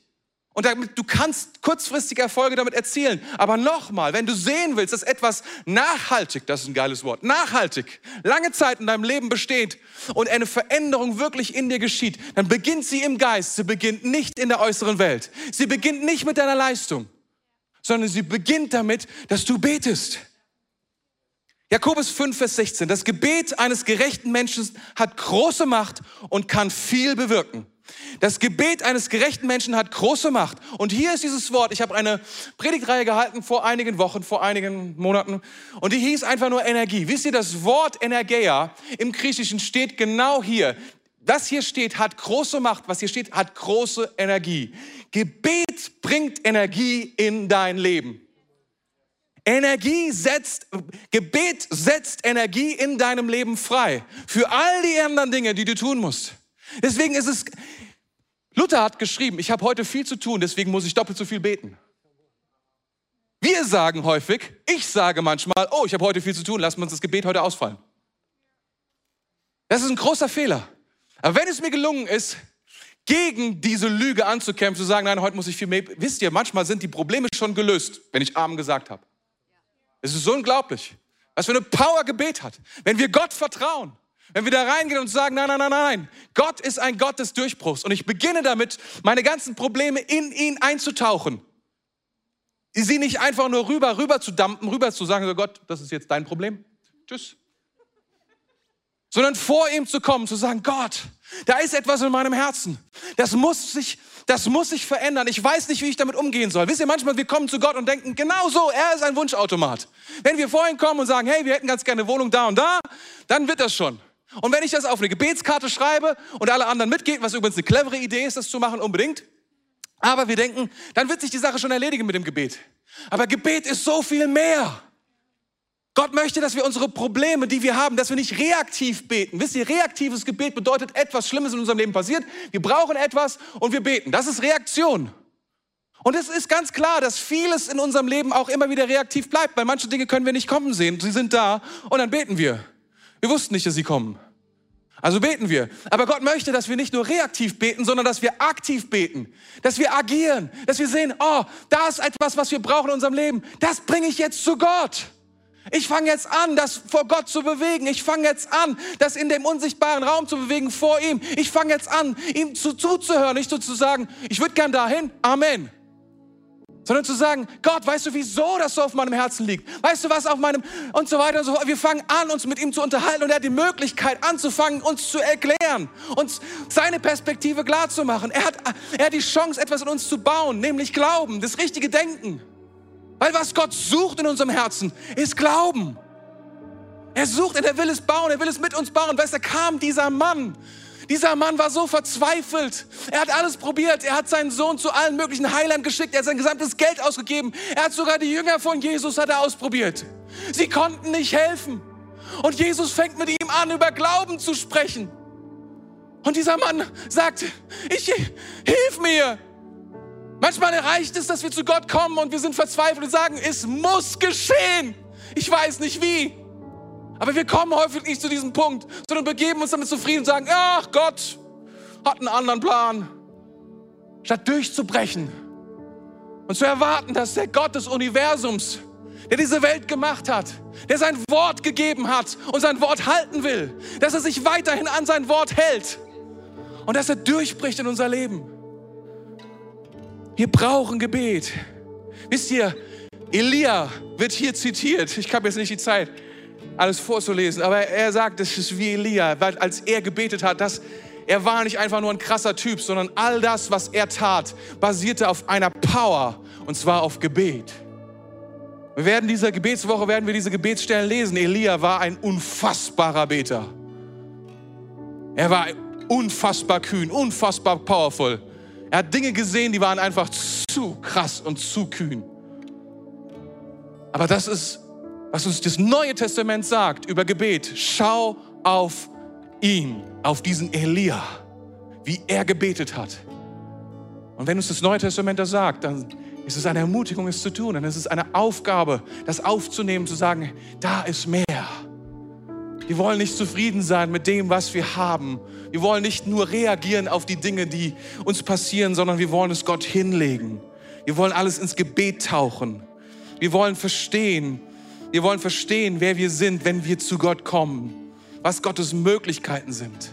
Und damit, du kannst kurzfristige Erfolge damit erzielen. Aber nochmal, wenn du sehen willst, dass etwas nachhaltig, das ist ein geiles Wort, nachhaltig, lange Zeit in deinem Leben besteht und eine Veränderung wirklich in dir geschieht, dann beginnt sie im Geist. Sie beginnt nicht in der äußeren Welt. Sie beginnt nicht mit deiner Leistung, sondern sie beginnt damit, dass du betest. Jakobus 5, Vers 16. Das Gebet eines gerechten Menschen hat große Macht und kann viel bewirken. Das Gebet eines gerechten Menschen hat große Macht. Und hier ist dieses Wort. Ich habe eine Predigtreihe gehalten vor einigen Wochen, vor einigen Monaten. Und die hieß einfach nur Energie. Wisst ihr, das Wort Energeia im Griechischen steht genau hier. Das hier steht, hat große Macht. Was hier steht, hat große Energie. Gebet bringt Energie in dein Leben. Energie setzt, Gebet setzt Energie in deinem Leben frei. Für all die anderen Dinge, die du tun musst. Deswegen ist es, Luther hat geschrieben, ich habe heute viel zu tun, deswegen muss ich doppelt so viel beten. Wir sagen häufig, ich sage manchmal, oh, ich habe heute viel zu tun, lassen wir uns das Gebet heute ausfallen. Das ist ein großer Fehler. Aber wenn es mir gelungen ist, gegen diese Lüge anzukämpfen, zu sagen, nein, heute muss ich viel mehr, wisst ihr, manchmal sind die Probleme schon gelöst, wenn ich Amen gesagt habe. Es ist so unglaublich, was für eine Power Gebet hat. Wenn wir Gott vertrauen, wenn wir da reingehen und sagen, nein, nein, nein, nein, Gott ist ein Gott des Durchbruchs und ich beginne damit, meine ganzen Probleme in ihn einzutauchen. Sie nicht einfach nur rüber, rüber zu dampen, rüber zu sagen, so Gott, das ist jetzt dein Problem. Tschüss. Sondern vor ihm zu kommen, zu sagen, Gott, da ist etwas in meinem Herzen. Das muss sich, das muss sich verändern. Ich weiß nicht, wie ich damit umgehen soll. Wisst ihr, manchmal wir kommen zu Gott und denken, genau so, er ist ein Wunschautomat. Wenn wir vor ihn kommen und sagen, hey, wir hätten ganz gerne eine Wohnung da und da, dann wird das schon. Und wenn ich das auf eine Gebetskarte schreibe und alle anderen mitgehen, was übrigens eine clevere Idee ist, das zu machen, unbedingt. Aber wir denken, dann wird sich die Sache schon erledigen mit dem Gebet. Aber Gebet ist so viel mehr. Gott möchte, dass wir unsere Probleme, die wir haben, dass wir nicht reaktiv beten. Wisst ihr, reaktives Gebet bedeutet, etwas Schlimmes in unserem Leben passiert. Wir brauchen etwas und wir beten. Das ist Reaktion. Und es ist ganz klar, dass vieles in unserem Leben auch immer wieder reaktiv bleibt, weil manche Dinge können wir nicht kommen sehen. Sie sind da und dann beten wir. Wir wussten nicht, dass sie kommen. Also beten wir. Aber Gott möchte, dass wir nicht nur reaktiv beten, sondern dass wir aktiv beten. Dass wir agieren. Dass wir sehen, oh, da ist etwas, was wir brauchen in unserem Leben. Das bringe ich jetzt zu Gott. Ich fange jetzt an, das vor Gott zu bewegen. Ich fange jetzt an, das in dem unsichtbaren Raum zu bewegen vor ihm. Ich fange jetzt an, ihm zu, zuzuhören, nicht so zu sagen, ich würde gern dahin. Amen sondern zu sagen, Gott, weißt du, wieso das so auf meinem Herzen liegt? Weißt du, was auf meinem und so weiter und so fort. Wir fangen an, uns mit ihm zu unterhalten und er hat die Möglichkeit anzufangen, uns zu erklären, uns seine Perspektive klar zu machen. Er hat, er hat die Chance, etwas in uns zu bauen, nämlich Glauben, das richtige Denken. Weil was Gott sucht in unserem Herzen, ist Glauben. Er sucht und er will es bauen, er will es mit uns bauen. Weißt du, da kam dieser Mann dieser Mann war so verzweifelt. Er hat alles probiert. Er hat seinen Sohn zu allen möglichen Heilern geschickt. Er hat sein gesamtes Geld ausgegeben. Er hat sogar die Jünger von Jesus hat er ausprobiert. Sie konnten nicht helfen. Und Jesus fängt mit ihm an, über Glauben zu sprechen. Und dieser Mann sagt, ich, hilf mir. Manchmal erreicht es, dass wir zu Gott kommen und wir sind verzweifelt und sagen, es muss geschehen. Ich weiß nicht wie. Aber wir kommen häufig nicht zu diesem Punkt, sondern begeben uns damit zufrieden und sagen, ach Gott hat einen anderen Plan. Statt durchzubrechen und zu erwarten, dass der Gott des Universums, der diese Welt gemacht hat, der sein Wort gegeben hat und sein Wort halten will, dass er sich weiterhin an sein Wort hält und dass er durchbricht in unser Leben. Wir brauchen Gebet. Wisst ihr, Elia wird hier zitiert. Ich habe jetzt nicht die Zeit alles vorzulesen, aber er sagt, es ist wie Elia, weil als er gebetet hat, dass er war nicht einfach nur ein krasser Typ, sondern all das, was er tat, basierte auf einer Power und zwar auf Gebet. Wir werden dieser Gebetswoche werden wir diese Gebetsstellen lesen. Elia war ein unfassbarer Beter. Er war unfassbar kühn, unfassbar powerful. Er hat Dinge gesehen, die waren einfach zu krass und zu kühn. Aber das ist, was uns das Neue Testament sagt über Gebet. Schau auf ihn, auf diesen Elia, wie er gebetet hat. Und wenn uns das Neue Testament das sagt, dann ist es eine Ermutigung, es zu tun. Dann ist es eine Aufgabe, das aufzunehmen, zu sagen, da ist mehr. Wir wollen nicht zufrieden sein mit dem, was wir haben. Wir wollen nicht nur reagieren auf die Dinge, die uns passieren, sondern wir wollen es Gott hinlegen. Wir wollen alles ins Gebet tauchen. Wir wollen verstehen, wir wollen verstehen, wer wir sind, wenn wir zu Gott kommen, was Gottes Möglichkeiten sind.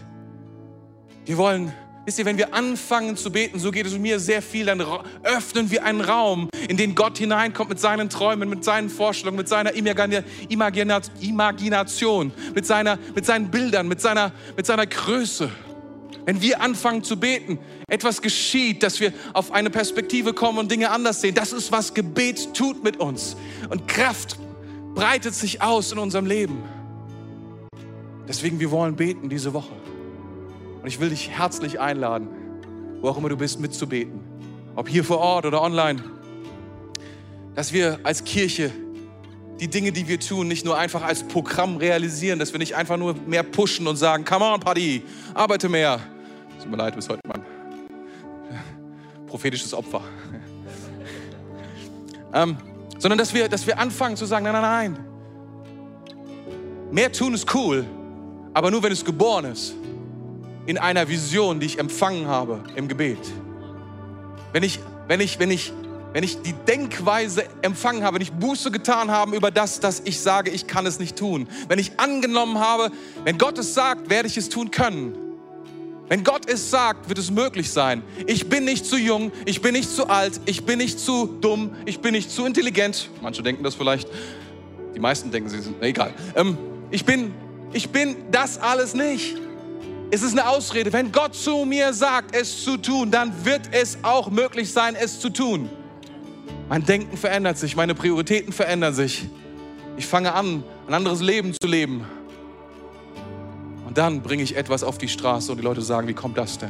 Wir wollen Wisst ihr, wenn wir anfangen zu beten, so geht es mir sehr viel, dann öffnen wir einen Raum, in den Gott hineinkommt mit seinen Träumen, mit seinen Vorstellungen, mit seiner Imagination, mit, seiner, mit seinen Bildern, mit seiner, mit seiner Größe. Wenn wir anfangen zu beten, etwas geschieht, dass wir auf eine Perspektive kommen und Dinge anders sehen. Das ist, was Gebet tut mit uns. Und Kraft breitet sich aus in unserem Leben. Deswegen, wir wollen beten diese Woche. Und ich will dich herzlich einladen, wo auch immer du bist, mitzubeten. Ob hier vor Ort oder online. Dass wir als Kirche die Dinge, die wir tun, nicht nur einfach als Programm realisieren, dass wir nicht einfach nur mehr pushen und sagen, come on, Paddy, arbeite mehr. Tut mir leid, bis heute mein prophetisches Opfer. ähm, sondern dass wir, dass wir anfangen zu sagen, nein, nein, nein. Mehr tun ist cool, aber nur wenn es geboren ist in einer Vision, die ich empfangen habe im Gebet. Wenn ich, wenn ich, wenn ich, wenn ich die Denkweise empfangen habe, wenn ich Buße getan habe über das, dass ich sage, ich kann es nicht tun. Wenn ich angenommen habe, wenn Gott es sagt, werde ich es tun können. Wenn Gott es sagt, wird es möglich sein. Ich bin nicht zu jung, ich bin nicht zu alt, ich bin nicht zu dumm, ich bin nicht zu intelligent. Manche denken das vielleicht. Die meisten denken, sie sind, egal. Ähm, ich bin, ich bin das alles nicht. Es ist eine Ausrede. Wenn Gott zu mir sagt, es zu tun, dann wird es auch möglich sein, es zu tun. Mein Denken verändert sich, meine Prioritäten verändern sich. Ich fange an, ein anderes Leben zu leben. Dann bringe ich etwas auf die Straße und die Leute sagen, wie kommt das denn?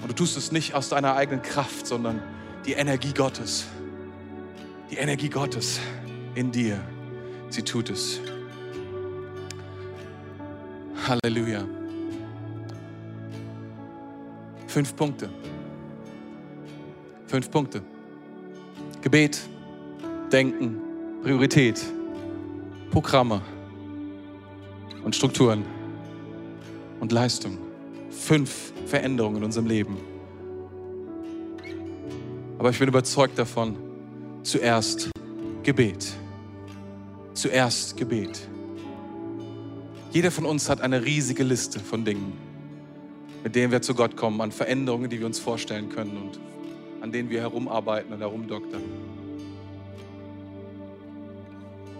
Und du tust es nicht aus deiner eigenen Kraft, sondern die Energie Gottes. Die Energie Gottes in dir. Sie tut es. Halleluja. Fünf Punkte. Fünf Punkte. Gebet, Denken, Priorität, Programme und Strukturen und Leistung. Fünf Veränderungen in unserem Leben. Aber ich bin überzeugt davon, zuerst Gebet. Zuerst Gebet. Jeder von uns hat eine riesige Liste von Dingen mit denen wir zu Gott kommen, an Veränderungen, die wir uns vorstellen können und an denen wir herumarbeiten und herumdoktern.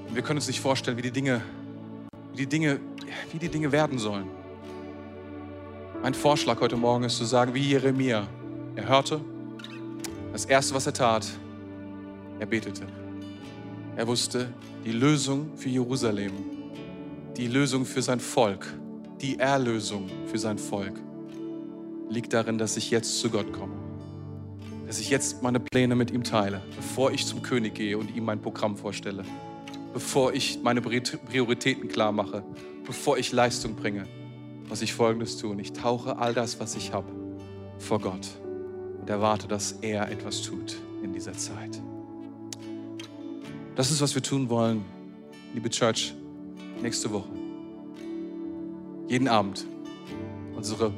Und wir können uns nicht vorstellen, wie die Dinge, wie die Dinge, wie die Dinge werden sollen. Mein Vorschlag heute Morgen ist zu sagen, wie Jeremia. Er hörte, das Erste, was er tat, er betete. Er wusste, die Lösung für Jerusalem, die Lösung für sein Volk, die Erlösung für sein Volk liegt darin, dass ich jetzt zu Gott komme. Dass ich jetzt meine Pläne mit ihm teile, bevor ich zum König gehe und ihm mein Programm vorstelle. Bevor ich meine Prioritäten klar mache. Bevor ich Leistung bringe. Muss ich Folgendes tun. Ich tauche all das, was ich habe, vor Gott und erwarte, dass er etwas tut in dieser Zeit. Das ist, was wir tun wollen, liebe Church, nächste Woche. Jeden Abend unsere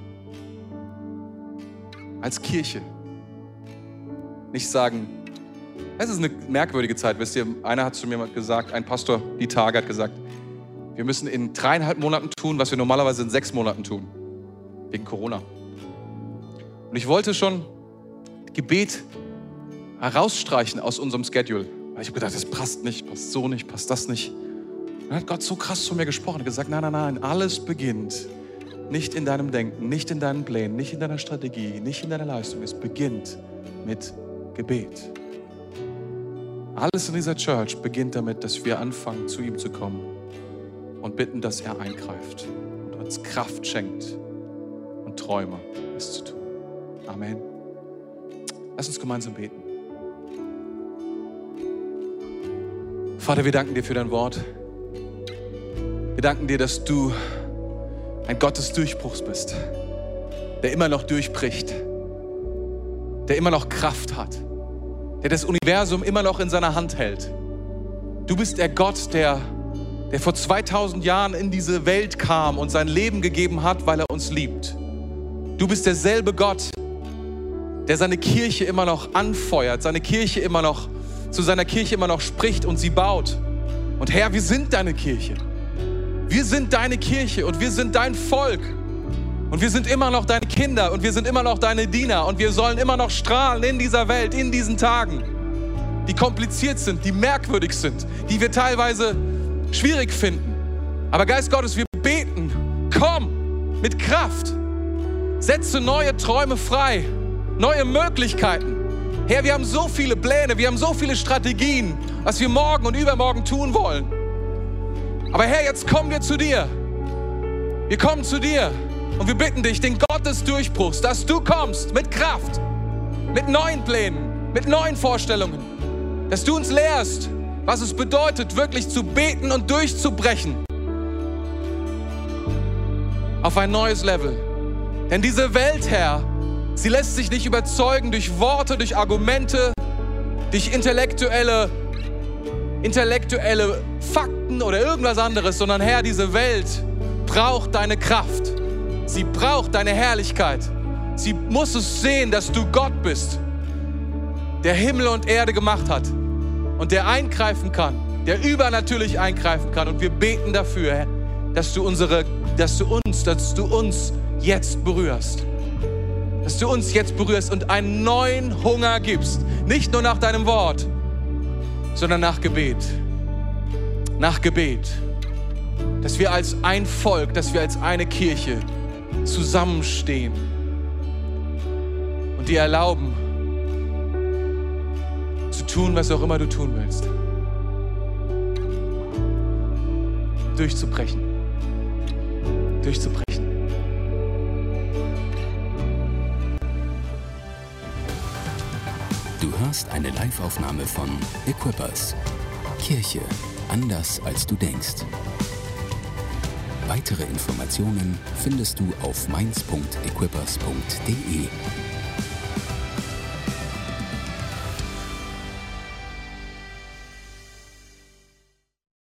als Kirche. Nicht sagen, es ist eine merkwürdige Zeit. Wisst ihr, einer hat zu mir gesagt, ein Pastor, die Tage hat gesagt, wir müssen in dreieinhalb Monaten tun, was wir normalerweise in sechs Monaten tun. Wegen Corona. Und ich wollte schon Gebet herausstreichen aus unserem Schedule. Weil ich habe gedacht, das passt nicht, passt so nicht, passt das nicht. Und dann hat Gott so krass zu mir gesprochen und gesagt, nein, nein, nein, alles beginnt nicht in deinem Denken, nicht in deinen Plänen, nicht in deiner Strategie, nicht in deiner Leistung. Es beginnt mit Gebet. Alles in dieser Church beginnt damit, dass wir anfangen, zu ihm zu kommen und bitten, dass er eingreift und uns Kraft schenkt und Träume, es zu tun. Amen. Lass uns gemeinsam beten. Vater, wir danken dir für dein Wort. Wir danken dir, dass du ein Gott des Durchbruchs bist, der immer noch durchbricht, der immer noch Kraft hat, der das Universum immer noch in seiner Hand hält. Du bist der Gott, der, der vor 2000 Jahren in diese Welt kam und sein Leben gegeben hat, weil er uns liebt. Du bist derselbe Gott, der seine Kirche immer noch anfeuert, seine Kirche immer noch, zu seiner Kirche immer noch spricht und sie baut. Und Herr, wir sind deine Kirche. Wir sind deine Kirche und wir sind dein Volk. Und wir sind immer noch deine Kinder und wir sind immer noch deine Diener und wir sollen immer noch strahlen in dieser Welt, in diesen Tagen, die kompliziert sind, die merkwürdig sind, die wir teilweise schwierig finden. Aber Geist Gottes, wir beten, komm mit Kraft, setze neue Träume frei, neue Möglichkeiten. Herr, wir haben so viele Pläne, wir haben so viele Strategien, was wir morgen und übermorgen tun wollen. Aber Herr, jetzt kommen wir zu dir. Wir kommen zu dir und wir bitten dich, den Gott des Durchbruchs, dass du kommst mit Kraft, mit neuen Plänen, mit neuen Vorstellungen, dass du uns lehrst, was es bedeutet, wirklich zu beten und durchzubrechen auf ein neues Level. Denn diese Welt, Herr, sie lässt sich nicht überzeugen durch Worte, durch Argumente, durch intellektuelle, intellektuelle Fakten oder irgendwas anderes, sondern Herr, diese Welt braucht deine Kraft. Sie braucht deine Herrlichkeit. Sie muss es sehen, dass du Gott bist, der Himmel und Erde gemacht hat und der eingreifen kann, der übernatürlich eingreifen kann. Und wir beten dafür, dass du unsere, dass du uns, dass du uns jetzt berührst. Dass du uns jetzt berührst und einen neuen Hunger gibst. Nicht nur nach deinem Wort, sondern nach Gebet. Nach Gebet. Dass wir als ein Volk, dass wir als eine Kirche zusammenstehen und dir erlauben, zu tun, was auch immer du tun willst. Durchzubrechen. Durchzubrechen. Du hörst eine Live-Aufnahme von Equippers. Kirche anders als du denkst. Weitere Informationen findest du auf mainz.equippers.de.